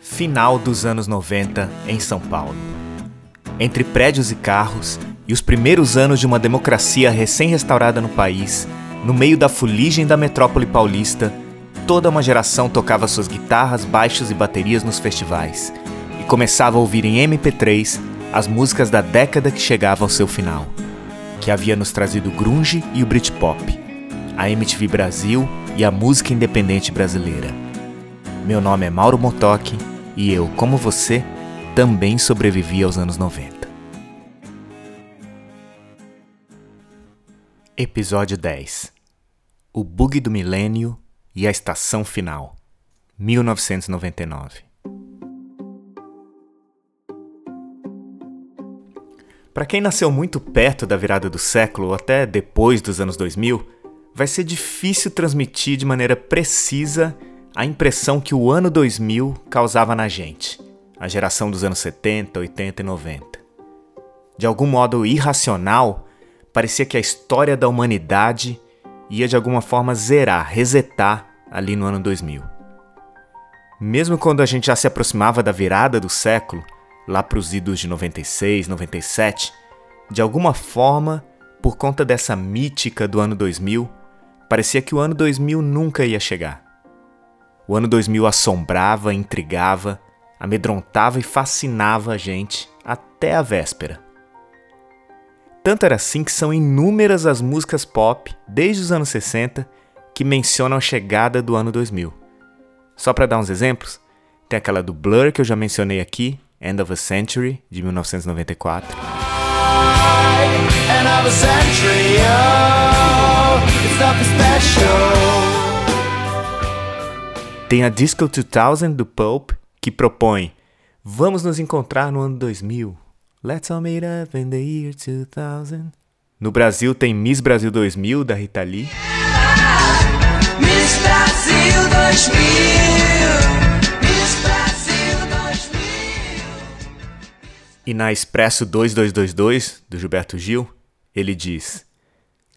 Final dos anos 90 em São Paulo. Entre prédios e carros e os primeiros anos de uma democracia recém-restaurada no país, no meio da fuligem da metrópole paulista, toda uma geração tocava suas guitarras, baixos e baterias nos festivais e começava a ouvir em MP3 as músicas da década que chegava ao seu final, que havia nos trazido grunge e o Britpop, a MTV Brasil e a música independente brasileira. Meu nome é Mauro Motoki e eu, como você, também sobrevivi aos anos 90. Episódio 10 O Bug do Milênio e a Estação Final. 1999 Para quem nasceu muito perto da virada do século ou até depois dos anos 2000, vai ser difícil transmitir de maneira precisa a impressão que o ano 2000 causava na gente, a geração dos anos 70, 80 e 90. De algum modo irracional, parecia que a história da humanidade ia de alguma forma zerar, resetar ali no ano 2000. Mesmo quando a gente já se aproximava da virada do século, lá para os idos de 96, 97, de alguma forma, por conta dessa mítica do ano 2000, parecia que o ano 2000 nunca ia chegar. O ano 2000 assombrava, intrigava, amedrontava e fascinava a gente até a véspera. Tanto era assim que são inúmeras as músicas pop, desde os anos 60, que mencionam a chegada do ano 2000. Só para dar uns exemplos, tem aquela do Blur que eu já mencionei aqui, End of a Century, de 1994. End of a century, oh. Tem a Disco 2000 do Pope, que propõe: Vamos nos encontrar no ano 2000. Let's all meet up in the year 2000. No Brasil tem Miss Brasil 2000 da Rita Lee. Miss Brasil 2000. Miss Brasil 2000. E na Expresso 2222 do Gilberto Gil, ele diz: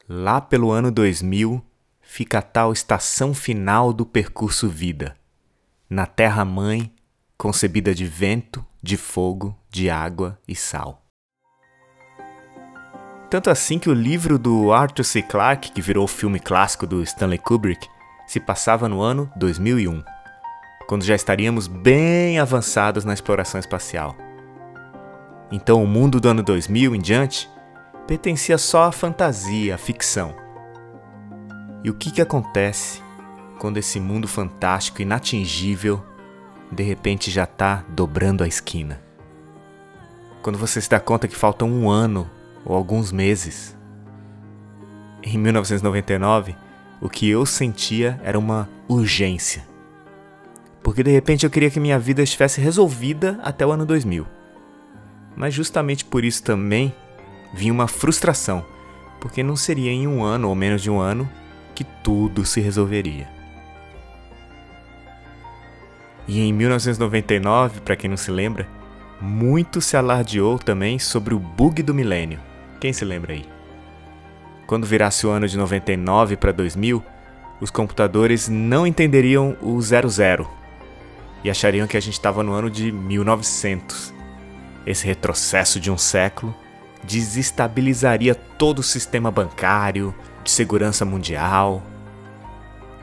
Lá pelo ano 2000 fica a tal estação final do percurso vida, na terra-mãe, concebida de vento, de fogo, de água e sal. Tanto assim que o livro do Arthur C. Clarke, que virou o filme clássico do Stanley Kubrick, se passava no ano 2001, quando já estaríamos bem avançados na exploração espacial. Então o mundo do ano 2000 em diante pertencia só à fantasia, à ficção e o que, que acontece quando esse mundo fantástico, inatingível, de repente já está dobrando a esquina? Quando você se dá conta que faltam um ano ou alguns meses. Em 1999, o que eu sentia era uma urgência. Porque de repente eu queria que minha vida estivesse resolvida até o ano 2000. Mas justamente por isso também vinha uma frustração, porque não seria em um ano ou menos de um ano que tudo se resolveria. E em 1999, para quem não se lembra, muito se alardeou também sobre o bug do milênio. Quem se lembra aí? Quando virasse o ano de 99 para 2000, os computadores não entenderiam o 00 e achariam que a gente estava no ano de 1900. Esse retrocesso de um século desestabilizaria todo o sistema bancário, de segurança mundial.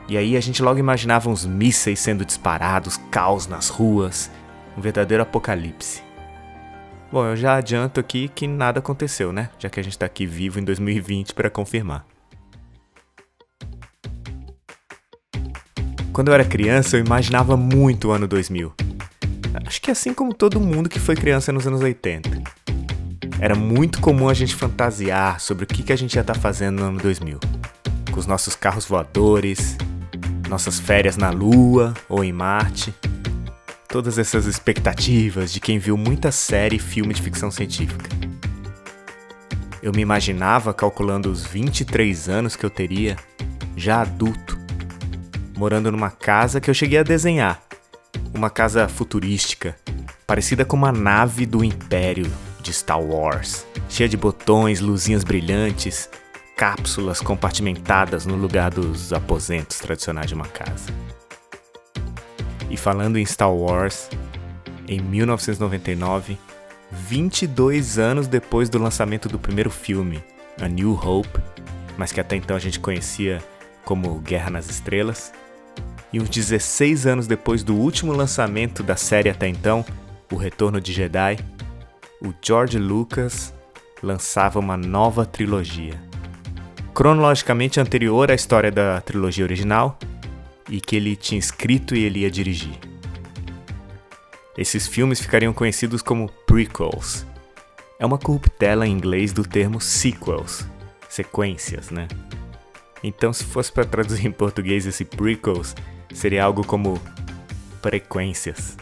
E aí a gente logo imaginava uns mísseis sendo disparados, caos nas ruas, um verdadeiro apocalipse. Bom, eu já adianto aqui que nada aconteceu, né? Já que a gente está aqui vivo em 2020 para confirmar. Quando eu era criança, eu imaginava muito o ano 2000. Acho que assim como todo mundo que foi criança nos anos 80. Era muito comum a gente fantasiar sobre o que, a gente ia estar tá fazendo no ano 2000. Com os nossos carros voadores, nossas férias na Lua ou em Marte. Todas essas expectativas de quem viu muita série e filme de ficção científica. Eu me imaginava calculando os 23 anos que eu teria, já adulto, morando numa casa que eu cheguei a desenhar. Uma casa futurística, parecida com uma nave do Império de Star Wars, cheia de botões, luzinhas brilhantes, cápsulas compartimentadas no lugar dos aposentos tradicionais de uma casa. E falando em Star Wars, em 1999, 22 anos depois do lançamento do primeiro filme, A New Hope, mas que até então a gente conhecia como Guerra nas Estrelas, e uns 16 anos depois do último lançamento da série até então, O Retorno de Jedi, o George Lucas lançava uma nova trilogia. Cronologicamente anterior à história da trilogia original e que ele tinha escrito e ele ia dirigir. Esses filmes ficariam conhecidos como prequels. É uma corruptela em inglês do termo sequels, sequências, né? Então, se fosse para traduzir em português esse prequels, seria algo como frequências.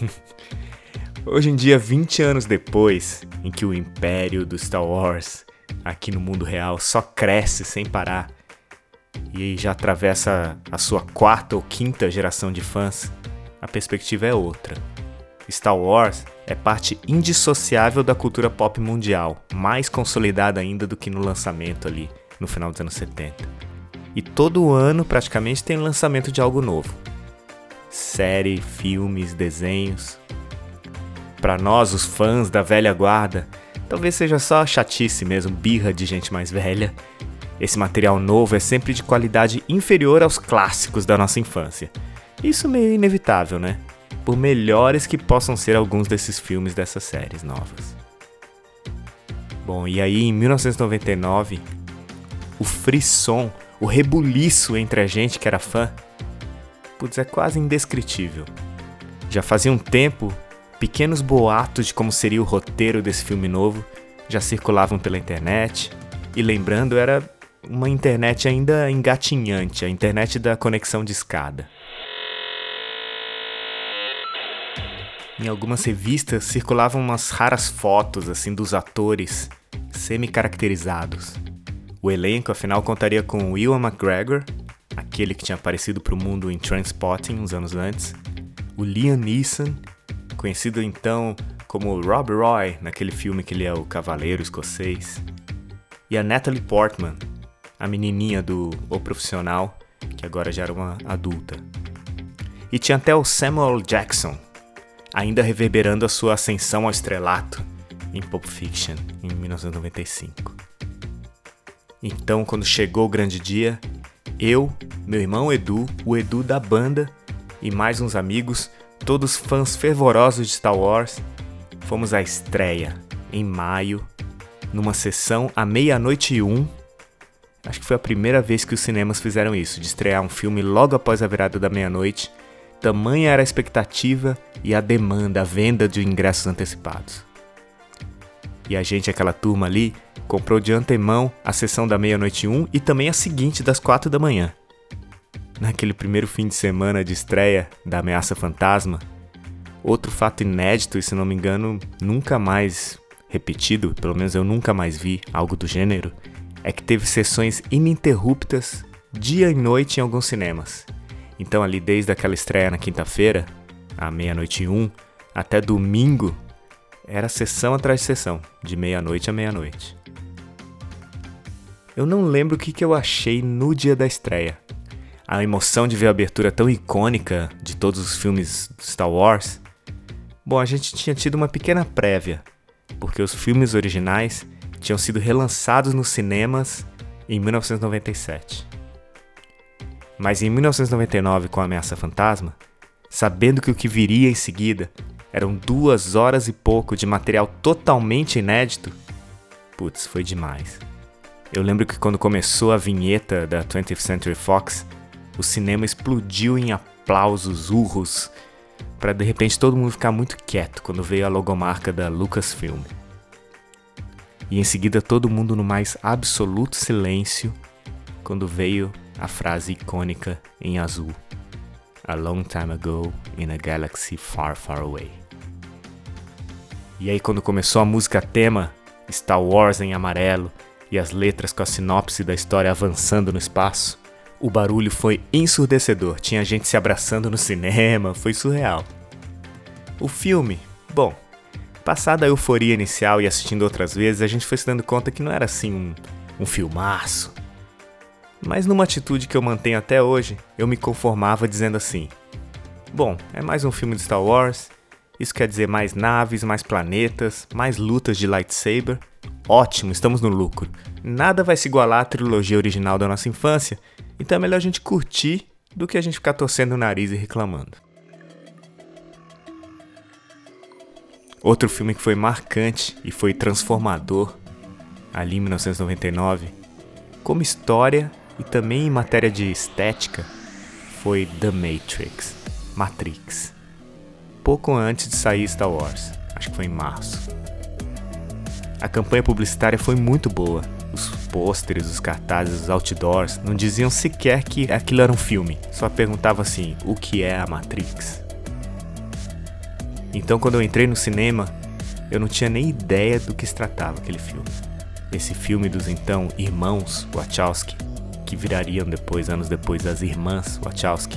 Hoje em dia, 20 anos depois, em que o império do Star Wars aqui no mundo real só cresce sem parar e já atravessa a sua quarta ou quinta geração de fãs, a perspectiva é outra. Star Wars é parte indissociável da cultura pop mundial, mais consolidada ainda do que no lançamento ali, no final dos anos 70. E todo ano praticamente tem lançamento de algo novo. Série, filmes, desenhos. Para nós, os fãs da velha guarda, talvez seja só chatice mesmo, birra de gente mais velha. Esse material novo é sempre de qualidade inferior aos clássicos da nossa infância. Isso meio inevitável, né? Por melhores que possam ser alguns desses filmes dessas séries novas. Bom, e aí em 1999, o frisson, o rebuliço entre a gente que era fã, putz, é quase indescritível. Já fazia um tempo, pequenos boatos de como seria o roteiro desse filme novo já circulavam pela internet, e lembrando, era uma internet ainda engatinhante, a internet da conexão de escada. Em algumas revistas circulavam umas raras fotos assim dos atores semi-caracterizados. O elenco, afinal, contaria com Ewan McGregor, aquele que tinha aparecido para o mundo em Transpotting uns anos antes, o Liam Neeson, conhecido então como Rob Roy naquele filme que ele é o Cavaleiro Escocês, e a Natalie Portman, a menininha do O Profissional, que agora já era uma adulta. E tinha até o Samuel Jackson, ainda reverberando a sua ascensão ao estrelato em Pulp Fiction em 1995. Então, quando chegou o grande dia, eu, meu irmão Edu, o Edu da banda e mais uns amigos, todos fãs fervorosos de Star Wars, fomos à estreia em maio, numa sessão à meia-noite e um. Acho que foi a primeira vez que os cinemas fizeram isso, de estrear um filme logo após a virada da meia-noite. Tamanha era a expectativa e a demanda, a venda de ingressos antecipados. E a gente, aquela turma ali, comprou de antemão a sessão da meia-noite 1 e também a seguinte das 4 da manhã. Naquele primeiro fim de semana de estreia da Ameaça Fantasma, outro fato inédito e se não me engano nunca mais repetido, pelo menos eu nunca mais vi algo do gênero, é que teve sessões ininterruptas dia e noite em alguns cinemas. Então ali desde aquela estreia na quinta-feira, à meia-noite 1, até domingo, era sessão atrás de sessão, de meia-noite a meia-noite. Eu não lembro o que, que eu achei no dia da estreia. A emoção de ver a abertura tão icônica de todos os filmes Star Wars. Bom, a gente tinha tido uma pequena prévia, porque os filmes originais tinham sido relançados nos cinemas em 1997. Mas em 1999, com a Ameaça Fantasma, sabendo que o que viria em seguida eram duas horas e pouco de material totalmente inédito. Putz, foi demais. Eu lembro que quando começou a vinheta da 20th Century Fox, o cinema explodiu em aplausos, urros, para de repente todo mundo ficar muito quieto quando veio a logomarca da Lucasfilm. E em seguida todo mundo no mais absoluto silêncio quando veio a frase icônica em azul. A long time ago in a galaxy far, far away. E aí, quando começou a música tema, Star Wars em amarelo e as letras com a sinopse da história avançando no espaço, o barulho foi ensurdecedor. Tinha gente se abraçando no cinema, foi surreal. O filme, bom, passada a euforia inicial e assistindo outras vezes, a gente foi se dando conta que não era assim um, um filmaço. Mas numa atitude que eu mantenho até hoje, eu me conformava dizendo assim: Bom, é mais um filme de Star Wars. Isso quer dizer mais naves, mais planetas, mais lutas de lightsaber. Ótimo, estamos no lucro. Nada vai se igualar à trilogia original da nossa infância, então é melhor a gente curtir do que a gente ficar torcendo o nariz e reclamando. Outro filme que foi marcante e foi transformador ali em 1999, como história e também em matéria de estética, foi The Matrix, Matrix. Pouco antes de sair Star Wars, acho que foi em março. A campanha publicitária foi muito boa. Os pôsteres, os cartazes, os outdoors não diziam sequer que aquilo era um filme, só perguntavam assim: o que é a Matrix? Então, quando eu entrei no cinema, eu não tinha nem ideia do que se tratava aquele filme. Esse filme dos então irmãos Wachowski, que virariam depois, anos depois, as irmãs Wachowski,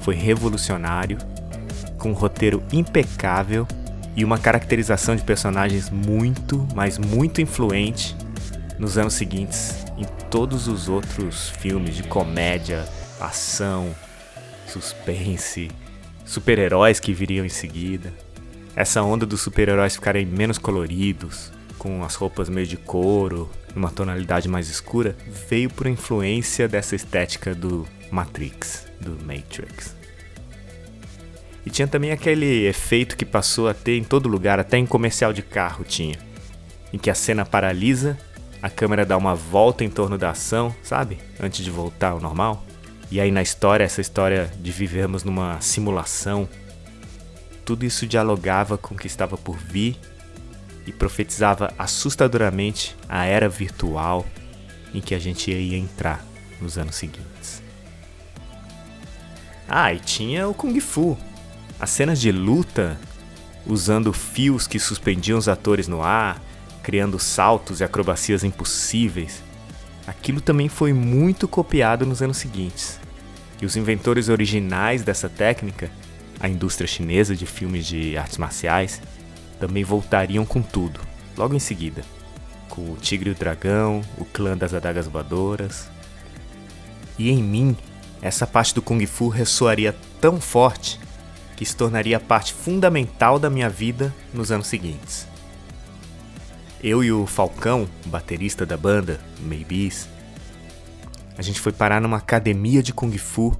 foi revolucionário, com um roteiro impecável e uma caracterização de personagens muito, mas muito influente nos anos seguintes em todos os outros filmes de comédia, ação, suspense, super-heróis que viriam em seguida. Essa onda dos super-heróis ficarem menos coloridos, com as roupas meio de couro, numa tonalidade mais escura, veio por influência dessa estética do Matrix, do Matrix. E tinha também aquele efeito que passou a ter em todo lugar, até em comercial de carro tinha, em que a cena paralisa, a câmera dá uma volta em torno da ação, sabe? Antes de voltar ao normal. E aí na história, essa história de vivermos numa simulação, tudo isso dialogava com o que estava por vir e profetizava assustadoramente a era virtual em que a gente ia entrar nos anos seguintes. Ah, e tinha o Kung Fu. As cenas de luta, usando fios que suspendiam os atores no ar, criando saltos e acrobacias impossíveis. Aquilo também foi muito copiado nos anos seguintes. E os inventores originais dessa técnica, a indústria chinesa de filmes de artes marciais, também voltariam com tudo, logo em seguida, com o Tigre e o Dragão, o Clã das Adagas Voadoras. E em mim, essa parte do Kung Fu ressoaria tão forte que se tornaria parte fundamental da minha vida nos anos seguintes. Eu e o Falcão, baterista da banda, Maybes, a gente foi parar numa academia de Kung Fu.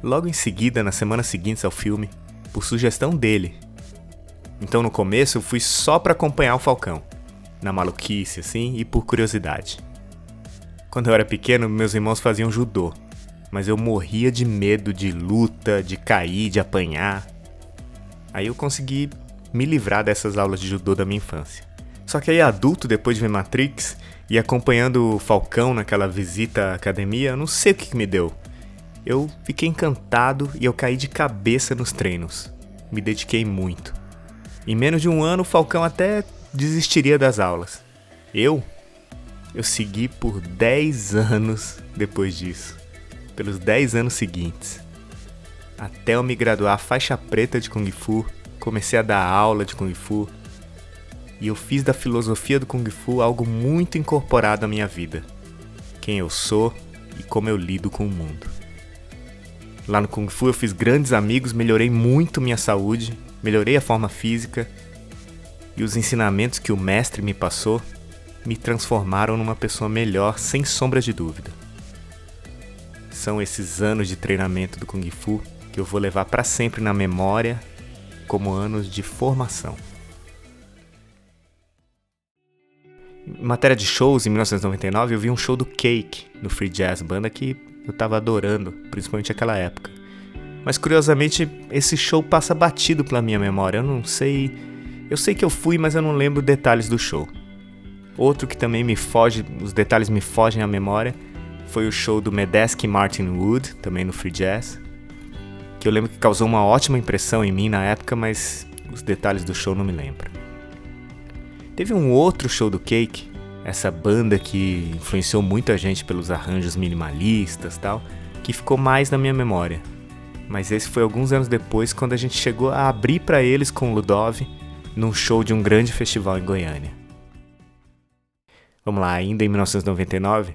Logo em seguida, nas semanas seguintes ao filme, por sugestão dele. Então no começo eu fui só para acompanhar o Falcão, na maluquice assim e por curiosidade. Quando eu era pequeno, meus irmãos faziam judô, mas eu morria de medo de luta, de cair, de apanhar. Aí eu consegui me livrar dessas aulas de judô da minha infância. Só que aí adulto, depois de ver Matrix, e acompanhando o Falcão naquela visita à academia, não sei o que, que me deu. Eu fiquei encantado e eu caí de cabeça nos treinos. Me dediquei muito. Em menos de um ano, o Falcão até desistiria das aulas. Eu? Eu segui por 10 anos depois disso. Pelos 10 anos seguintes. Até eu me graduar faixa preta de Kung Fu, comecei a dar aula de Kung Fu, e eu fiz da filosofia do Kung Fu algo muito incorporado à minha vida. Quem eu sou e como eu lido com o mundo. Lá no Kung Fu eu fiz grandes amigos, melhorei muito minha saúde, melhorei a forma física e os ensinamentos que o mestre me passou me transformaram numa pessoa melhor, sem sombra de dúvida. São esses anos de treinamento do Kung Fu que eu vou levar para sempre na memória como anos de formação. Em matéria de shows, em 1999, eu vi um show do Cake no Free Jazz, banda que eu tava adorando, principalmente naquela época. Mas curiosamente, esse show passa batido pela minha memória. Eu não sei. Eu sei que eu fui, mas eu não lembro detalhes do show. Outro que também me foge, os detalhes me fogem à memória, foi o show do Medeski Martin Wood, também no Free Jazz. Que eu lembro que causou uma ótima impressão em mim na época, mas os detalhes do show não me lembro. Teve um outro show do Cake, essa banda que influenciou muita gente pelos arranjos minimalistas tal, que ficou mais na minha memória. Mas esse foi alguns anos depois, quando a gente chegou a abrir para eles com o Ludov num show de um grande festival em Goiânia. Vamos lá, ainda em 1999,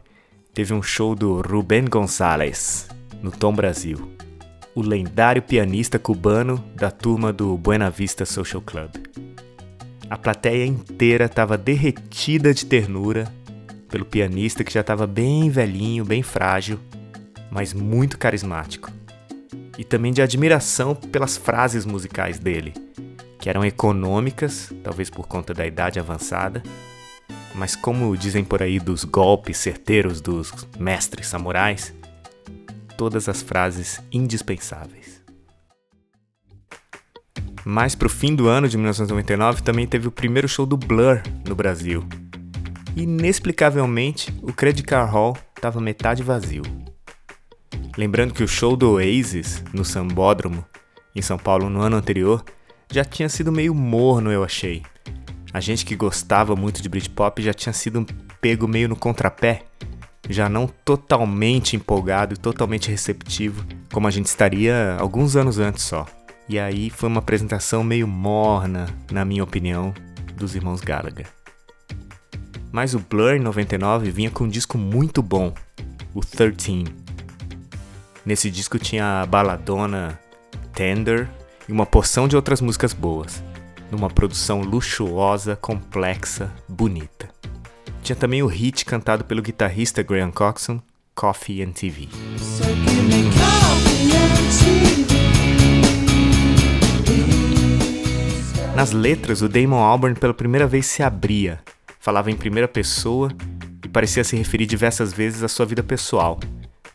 teve um show do Ruben Gonzalez no Tom Brasil. o lendário pianista cubano da turma do Buena Vista Social Club. A plateia inteira estava derretida de ternura pelo pianista que já estava bem velhinho, bem frágil, mas muito carismático. E também de admiração pelas frases musicais dele, que eram econômicas, talvez por conta da idade avançada, mas como dizem por aí dos golpes certeiros dos mestres samurais, todas as frases indispensáveis. Mais pro fim do ano de 1999 também teve o primeiro show do Blur no Brasil. Inexplicavelmente, o Credit Car Hall estava metade vazio. Lembrando que o show do Oasis no Sambódromo, em São Paulo, no ano anterior, já tinha sido meio morno, eu achei. A gente que gostava muito de Britpop já tinha sido pego meio no contrapé, já não totalmente empolgado e totalmente receptivo, como a gente estaria alguns anos antes só. E aí foi uma apresentação meio morna, na minha opinião, dos irmãos Gallagher. Mas o Blur em 99 vinha com um disco muito bom, o 13. Nesse disco tinha a baladona Tender e uma porção de outras músicas boas, numa produção luxuosa, complexa, bonita. Tinha também o hit cantado pelo guitarrista Graham Coxon, Coffee and TV. Nas letras, o Damon Albarn pela primeira vez se abria, falava em primeira pessoa e parecia se referir diversas vezes à sua vida pessoal,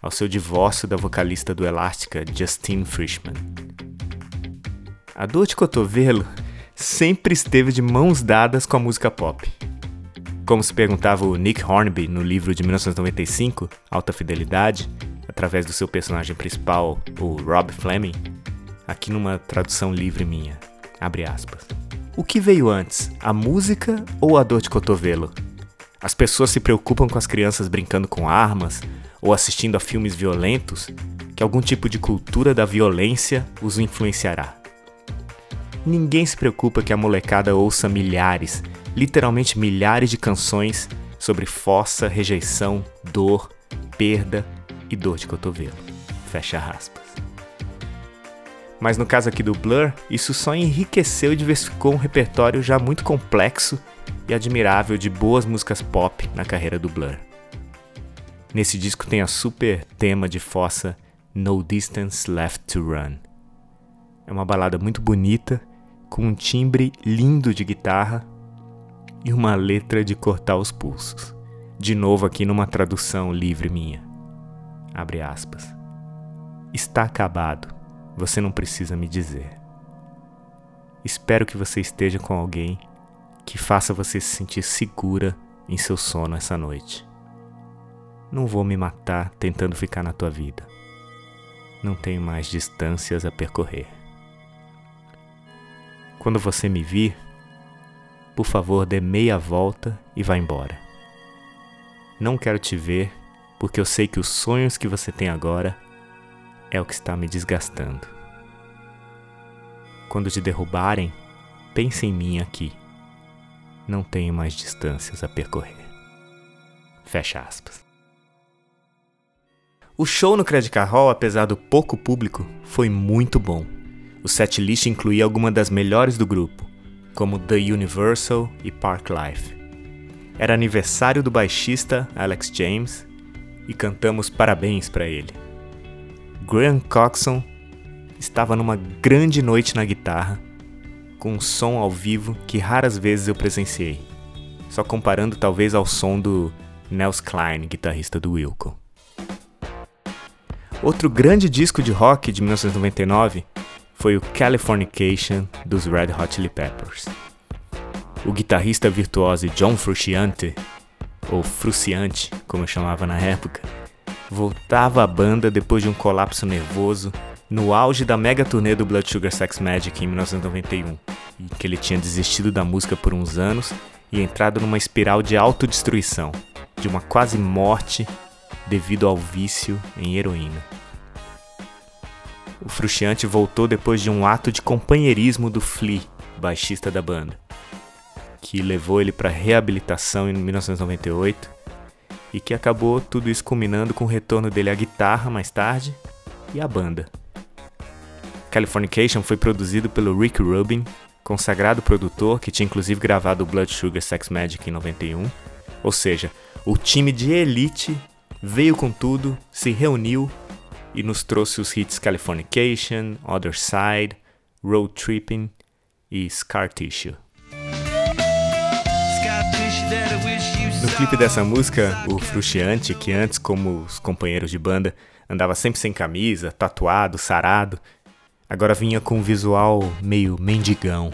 ao seu divórcio da vocalista do Elástica, Justine Frischman. A dor de cotovelo sempre esteve de mãos dadas com a música pop. Como se perguntava o Nick Hornby no livro de 1995, Alta Fidelidade, através do seu personagem principal, o Rob Fleming, aqui numa tradução livre minha, abre aspas. O que veio antes, a música ou a dor de cotovelo? As pessoas se preocupam com as crianças brincando com armas ou assistindo a filmes violentos, que algum tipo de cultura da violência os influenciará. Ninguém se preocupa que a molecada ouça milhares, literalmente milhares de canções sobre fossa, rejeição, dor, perda e dor de cotovelo. Fecha aspas. Mas no caso aqui do Blur, isso só enriqueceu e diversificou um repertório já muito complexo e admirável de boas músicas pop na carreira do Blur. Nesse disco tem a super tema de fossa No Distance Left to Run. É uma balada muito bonita, com um timbre lindo de guitarra e uma letra de cortar os pulsos. De novo aqui numa tradução livre minha. Abre aspas. Está acabado você não precisa me dizer. Espero que você esteja com alguém que faça você se sentir segura em seu sono essa noite. Não vou me matar tentando ficar na tua vida. Não tenho mais distâncias a percorrer. Quando você me vir, por favor, dê meia volta e vá embora. Não quero te ver porque eu sei que os sonhos que você tem agora é o que está me desgastando. Quando te derrubarem, pense em mim aqui. Não tenho mais distâncias a percorrer. Fecha aspas. O show no Credit Car Hall, apesar do pouco público, foi muito bom. O setlist incluía algumas das melhores do grupo, como The Universal e Park Life. Era aniversário do baixista Alex James e cantamos parabéns para ele. Graham Coxon estava numa grande noite na guitarra, com um som ao vivo que raras vezes eu presenciei, só comparando talvez ao som do Nels Klein, guitarrista do Wilco. Outro grande disco de rock de 1999 foi o Californication dos Red Hot Chili Peppers. O guitarrista virtuoso John Frusciante, ou Fruciante, como eu chamava na época, voltava à banda depois de um colapso nervoso no auge da mega turnê do Blood Sugar Sex Magic em 1991, em que ele tinha desistido da música por uns anos e entrado numa espiral de autodestruição, de uma quase morte devido ao vício em heroína. O Frustiante voltou depois de um ato de companheirismo do Flea, baixista da banda, que levou ele para reabilitação em 1998 e que acabou tudo isso culminando com o retorno dele à guitarra mais tarde e à banda. Californication foi produzido pelo Rick Rubin, consagrado produtor que tinha inclusive gravado Blood Sugar Sex Magic em 91. Ou seja, o time de elite veio com tudo, se reuniu e nos trouxe os hits Californication, Other Side, Road Tripping e Scar Tissue. No clipe dessa música, o Frustiante, que antes, como os companheiros de banda, andava sempre sem camisa, tatuado, sarado, agora vinha com um visual meio mendigão,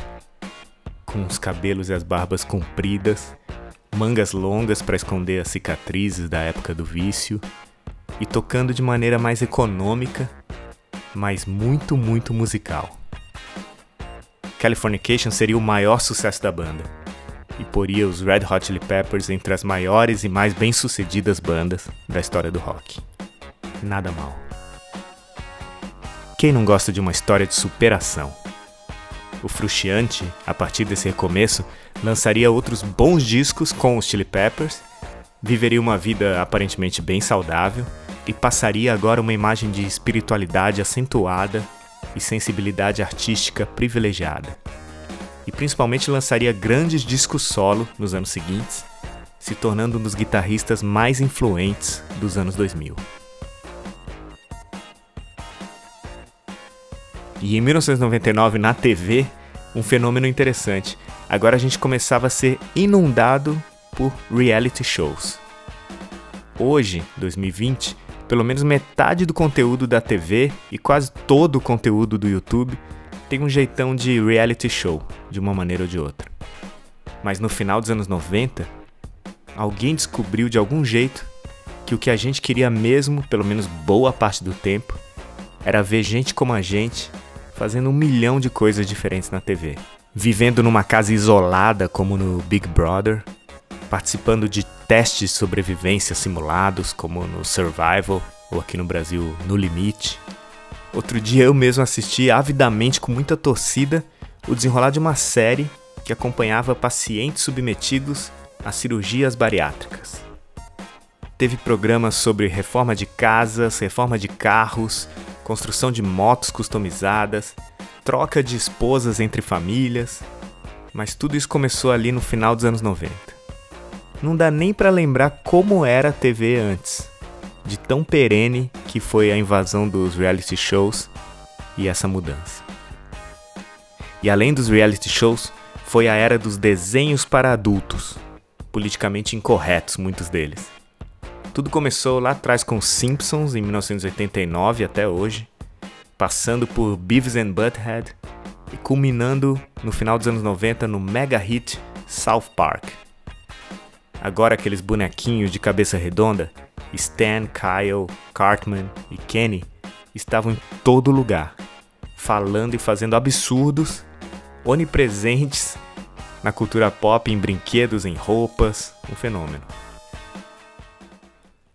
com os cabelos e as barbas compridas, mangas longas para esconder as cicatrizes da época do vício e tocando de maneira mais econômica, mas muito, muito musical. Californication seria o maior sucesso da banda e poria os Red Hot Chili Peppers entre as maiores e mais bem-sucedidas bandas da história do rock. Nada mal. Quem não gosta de uma história de superação? O Frustiante, a partir desse recomeço, lançaria outros bons discos com os Chili Peppers, viveria uma vida aparentemente bem saudável e passaria agora uma imagem de espiritualidade acentuada e sensibilidade artística privilegiada. E principalmente lançaria grandes discos solo nos anos seguintes, se tornando um dos guitarristas mais influentes dos anos 2000. E em 1999, na TV, um fenômeno interessante. Agora a gente começava a ser inundado por reality shows. Hoje, 2020, pelo menos metade do conteúdo da TV e quase todo o conteúdo do YouTube tem um jeitão de reality show, de uma maneira ou de outra. Mas no final dos anos 90, alguém descobriu de algum jeito que o que a gente queria mesmo, pelo menos boa parte do tempo, era ver gente como a gente fazendo um milhão de coisas diferentes na TV. Vivendo numa casa isolada, como no Big Brother, participando de testes de sobrevivência simulados, como no Survival ou aqui no Brasil No Limite. Outro dia eu mesmo assisti avidamente com muita torcida o desenrolar de uma série que acompanhava pacientes submetidos a cirurgias bariátricas. Teve programas sobre reforma de casas, reforma de carros, construção de motos customizadas, troca de esposas entre famílias, mas tudo isso começou ali no final dos anos 90 não dá nem para lembrar como era a TV antes, de tão perene que foi a invasão dos reality shows e essa mudança. E além dos reality shows, foi a era dos desenhos para adultos, politicamente incorretos muitos deles. Tudo começou lá atrás com Simpsons em 1989 até hoje, passando por Beavis and Butthead e culminando no final dos anos 90 no mega hit South Park. Agora aqueles bonequinhos de cabeça redonda, Stan, Kyle, Cartman e Kenny, estavam em todo lugar, falando e fazendo absurdos, onipresentes na cultura pop, em brinquedos, em roupas, um fenômeno.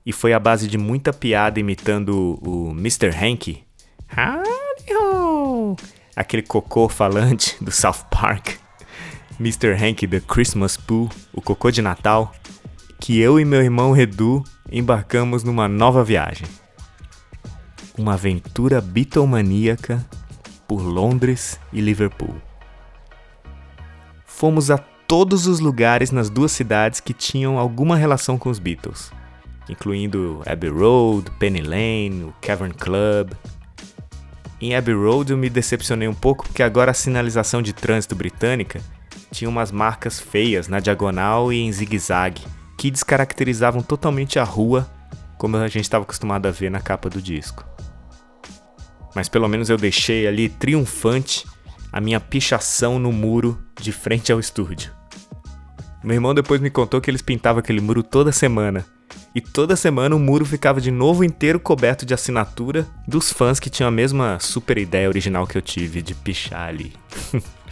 E foi a base de muita piada imitando o Mr. Hank, aquele cocô falante do South Park, Mr. Hank The Christmas Pooh, o cocô de Natal, que eu e meu irmão Redu embarcamos numa nova viagem. Uma aventura bitomaníaca por Londres e Liverpool. Fomos a todos os lugares nas duas cidades que tinham alguma relação com os Beatles, incluindo Abbey Road, Penny Lane, o Cavern Club. Em Abbey Road eu me decepcionei um pouco porque agora a sinalização de trânsito britânica tinha umas marcas feias na diagonal e em zigue-zague, que descaracterizavam totalmente a rua, como a gente estava acostumado a ver na capa do disco. Mas pelo menos eu deixei ali triunfante a minha pichação no muro de frente ao estúdio. Meu irmão depois me contou que eles pintavam aquele muro toda semana. E toda semana o muro ficava de novo inteiro coberto de assinatura dos fãs que tinham a mesma super ideia original que eu tive de pichar ali.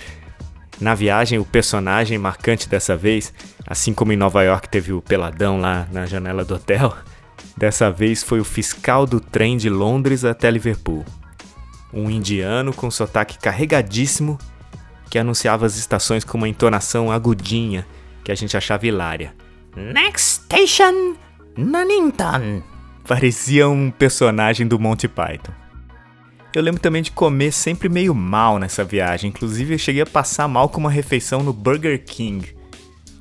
Na viagem, o personagem marcante dessa vez, assim como em Nova York teve o peladão lá na janela do hotel, dessa vez foi o fiscal do trem de Londres até Liverpool. Um indiano com sotaque carregadíssimo que anunciava as estações com uma entonação agudinha que a gente achava hilária. Next station, Nunnington. Parecia um personagem do Monty Python. Eu lembro também de comer sempre meio mal nessa viagem. Inclusive, eu cheguei a passar mal com uma refeição no Burger King.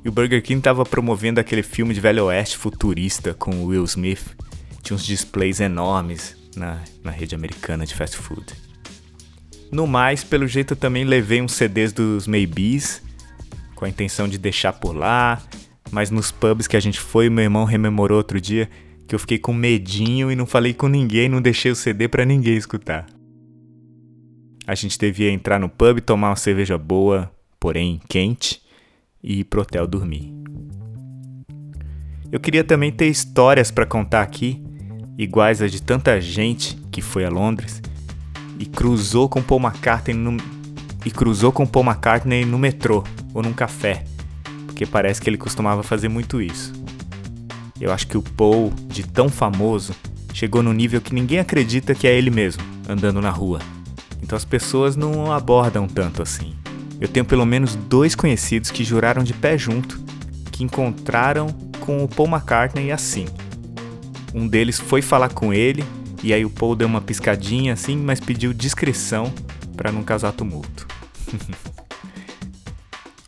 E o Burger King estava promovendo aquele filme de Velho Oeste futurista com Will Smith. Tinha uns displays enormes na, na rede americana de fast food. No mais, pelo jeito eu também levei uns CDs dos Maybes, com a intenção de deixar por lá, mas nos pubs que a gente foi, meu irmão rememorou outro dia que eu fiquei com medinho e não falei com ninguém, não deixei o CD para ninguém escutar. A gente devia entrar no pub, tomar uma cerveja boa, porém quente, e ir pro hotel dormir. Eu queria também ter histórias para contar aqui, iguais às de tanta gente que foi a Londres e cruzou com Paul McCartney no, e cruzou com Paul McCartney no metrô ou num café, porque parece que ele costumava fazer muito isso. Eu acho que o Paul, de tão famoso, chegou no nível que ninguém acredita que é ele mesmo, andando na rua. Então as pessoas não abordam tanto assim. Eu tenho pelo menos dois conhecidos que juraram de pé junto que encontraram com o Paul McCartney assim. Um deles foi falar com ele e aí o Paul deu uma piscadinha assim, mas pediu discrição para não causar tumulto.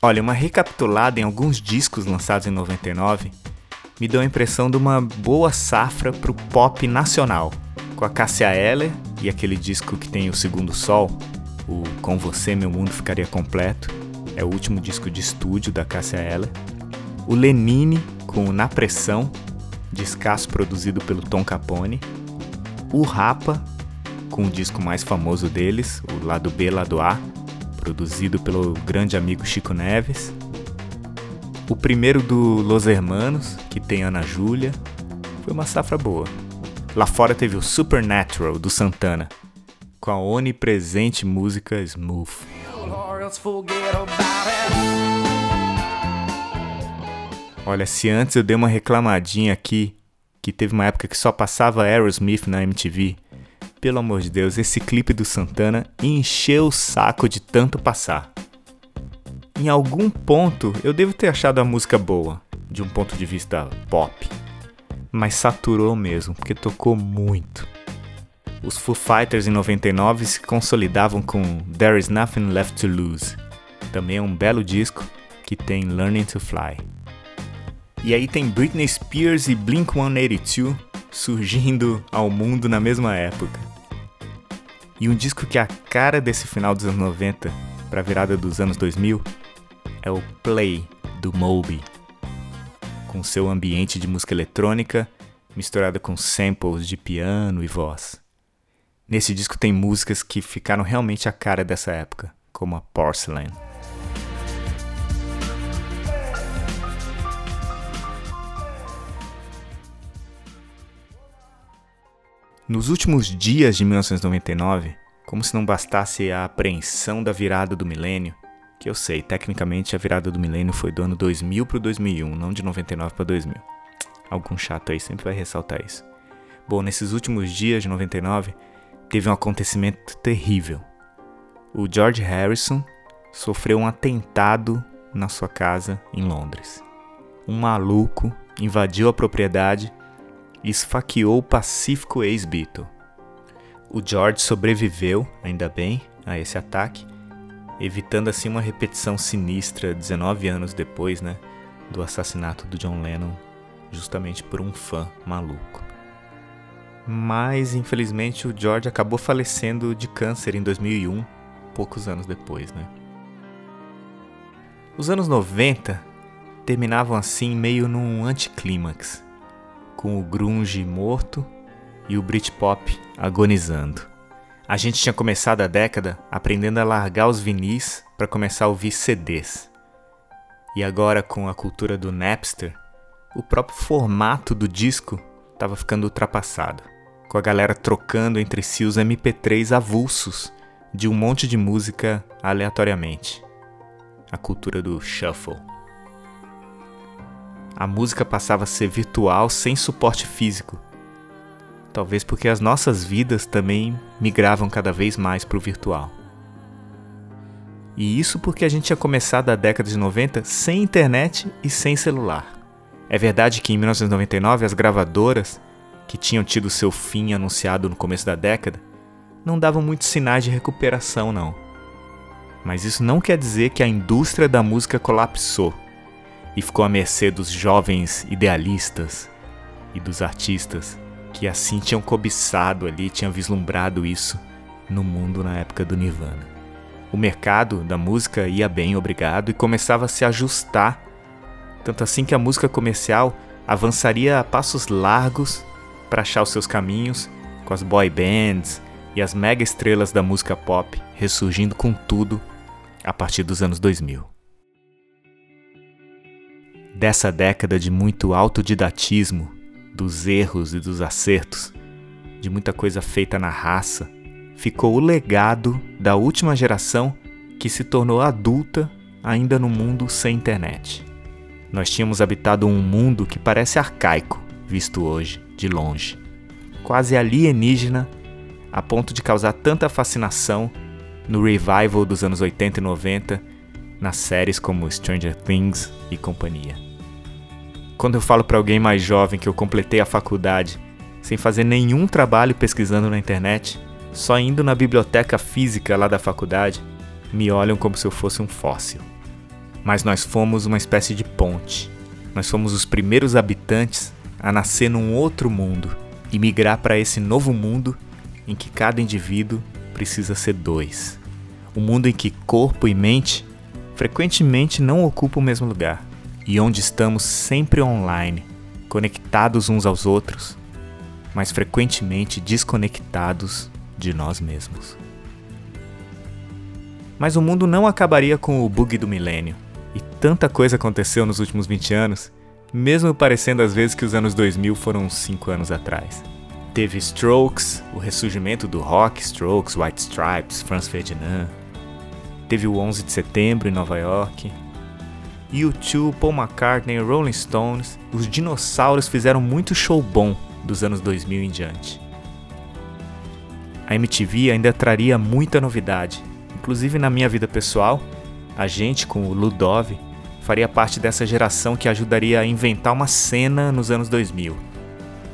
Olha, uma recapitulada em alguns discos lançados em 99 me deu a impressão de uma boa safra pro pop nacional, com a Cássia Eller e aquele disco que tem o Segundo Sol, o Com Você Meu Mundo Ficaria Completo, é o último disco de estúdio da Cássia Eller, o Lenine com Na Pressão, descasso produzido pelo Tom Capone, o Rapa com o disco mais famoso deles, o Lado B, Lado A, produzido pelo grande amigo Chico Neves, o primeiro do Los Hermanos, que tem Ana Júlia, foi uma safra boa. Lá fora teve o Supernatural do Santana, com a onipresente música Smooth. Olha, se antes eu dei uma reclamadinha aqui, que teve uma época que só passava Aerosmith na MTV, pelo amor de Deus, esse clipe do Santana encheu o saco de tanto passar. Em algum ponto eu devo ter achado a música boa, de um ponto de vista pop mas saturou mesmo, porque tocou muito. Os Foo Fighters em 99 se consolidavam com There Is Nothing Left to Lose, também é um belo disco que tem Learning to Fly. E aí tem Britney Spears e Blink 182 surgindo ao mundo na mesma época. E um disco que é a cara desse final dos anos 90 para a virada dos anos 2000 é o Play do Moby com seu ambiente de música eletrônica misturada com samples de piano e voz. Nesse disco tem músicas que ficaram realmente a cara dessa época, como a Porcelain. Nos últimos dias de 1999, como se não bastasse a apreensão da virada do milênio, que eu sei, tecnicamente a virada do milênio foi do ano 2000 para o 2001, não de 99 para 2000. Algum chato aí sempre vai ressaltar isso. Bom, nesses últimos dias de 99, teve um acontecimento terrível. O George Harrison sofreu um atentado na sua casa em Londres. Um maluco invadiu a propriedade e esfaqueou o pacífico ex-Beatle. O George sobreviveu, ainda bem, a esse ataque evitando assim uma repetição sinistra 19 anos depois, né, do assassinato do John Lennon, justamente por um fã maluco. Mas infelizmente o George acabou falecendo de câncer em 2001, poucos anos depois, né? Os anos 90 terminavam assim meio num anticlímax, com o grunge morto e o Britpop agonizando. A gente tinha começado a década aprendendo a largar os vinis para começar a ouvir CDs. E agora, com a cultura do Napster, o próprio formato do disco estava ficando ultrapassado, com a galera trocando entre si os MP3 avulsos de um monte de música aleatoriamente. A cultura do shuffle. A música passava a ser virtual sem suporte físico Talvez porque as nossas vidas também migravam cada vez mais para o virtual. E isso porque a gente tinha começado a década de 90 sem internet e sem celular. É verdade que em 1999 as gravadoras, que tinham tido seu fim anunciado no começo da década, não davam muitos sinais de recuperação, não. Mas isso não quer dizer que a indústria da música colapsou e ficou à mercê dos jovens idealistas e dos artistas que assim tinham cobiçado ali, tinham vislumbrado isso no mundo na época do Nirvana. O mercado da música ia bem, obrigado, e começava a se ajustar, tanto assim que a música comercial avançaria a passos largos para achar os seus caminhos com as boy bands e as mega estrelas da música pop ressurgindo com tudo a partir dos anos 2000. Dessa década de muito autodidatismo, dos erros e dos acertos, de muita coisa feita na raça, ficou o legado da última geração que se tornou adulta ainda no mundo sem internet. Nós tínhamos habitado um mundo que parece arcaico, visto hoje, de longe, quase alienígena, a ponto de causar tanta fascinação no revival dos anos 80 e 90, nas séries como Stranger Things e companhia. Quando eu falo para alguém mais jovem que eu completei a faculdade sem fazer nenhum trabalho pesquisando na internet, só indo na biblioteca física lá da faculdade, me olham como se eu fosse um fóssil. Mas nós fomos uma espécie de ponte. Nós fomos os primeiros habitantes a nascer num outro mundo e migrar para esse novo mundo em que cada indivíduo precisa ser dois. Um mundo em que corpo e mente frequentemente não ocupam o mesmo lugar e onde estamos sempre online, conectados uns aos outros, mas frequentemente desconectados de nós mesmos. Mas o mundo não acabaria com o bug do milênio, e tanta coisa aconteceu nos últimos 20 anos, mesmo parecendo às vezes que os anos 2000 foram 5 anos atrás. Teve Strokes, o ressurgimento do rock, Strokes, White Stripes, Franz Ferdinand. Teve o 11 de setembro em Nova York. U2, Paul McCartney, Rolling Stones, os dinossauros fizeram muito show bom dos anos 2000 em diante a MTV ainda traria muita novidade. Inclusive na minha vida pessoal, a gente com o Ludov faria parte dessa geração que ajudaria a inventar uma cena nos anos 2000.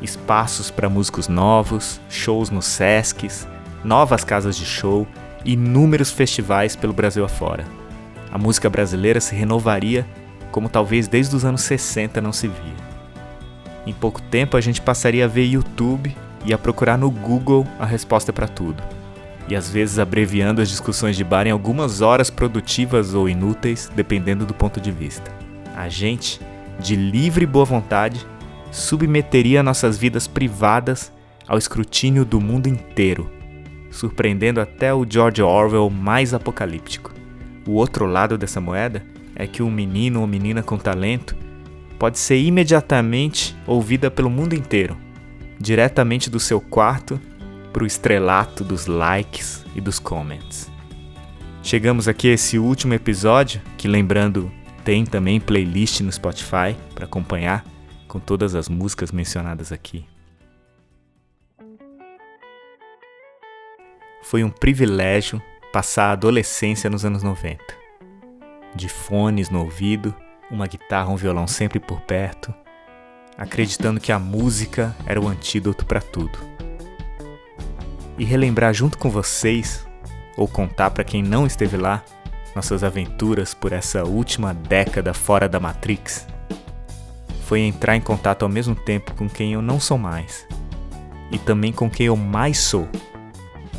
Espaços para músicos novos, shows nos Sescs, novas casas de show inúmeros festivais pelo Brasil afora. A música brasileira se renovaria como talvez desde os anos 60 não se via. Em pouco tempo a gente passaria a ver YouTube e a procurar no Google a resposta para tudo. E às vezes abreviando as discussões de bar em algumas horas produtivas ou inúteis, dependendo do ponto de vista. A gente, de livre boa vontade, submeteria nossas vidas privadas ao escrutínio do mundo inteiro, surpreendendo até o George Orwell mais apocalíptico. O outro lado dessa moeda é que um menino ou menina com talento pode ser imediatamente ouvida pelo mundo inteiro diretamente do seu quarto para o estrelato dos likes e dos comments. Chegamos aqui a esse último episódio, que lembrando, tem também playlist no Spotify para acompanhar com todas as músicas mencionadas aqui. Foi um privilégio passar a adolescência nos anos 90. De fones no ouvido, uma guitarra, um violão sempre por perto, acreditando que a música era o antídoto para tudo. E relembrar junto com vocês, ou contar para quem não esteve lá, nossas aventuras por essa última década fora da Matrix, foi entrar em contato ao mesmo tempo com quem eu não sou mais e também com quem eu mais sou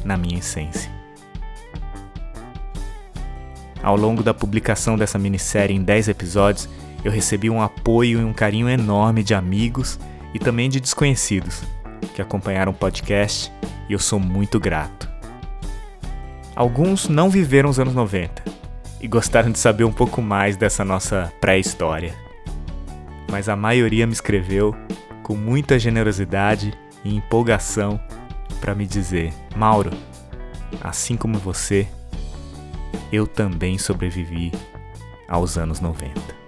na minha essência. Ao longo da publicação dessa minissérie em 10 episódios, eu recebi um apoio e um carinho enorme de amigos e também de desconhecidos que acompanharam o podcast e eu sou muito grato. Alguns não viveram os anos 90 e gostaram de saber um pouco mais dessa nossa pré-história. Mas a maioria me escreveu com muita generosidade e empolgação para me dizer: Mauro, assim como você, eu também sobrevivi aos anos 90.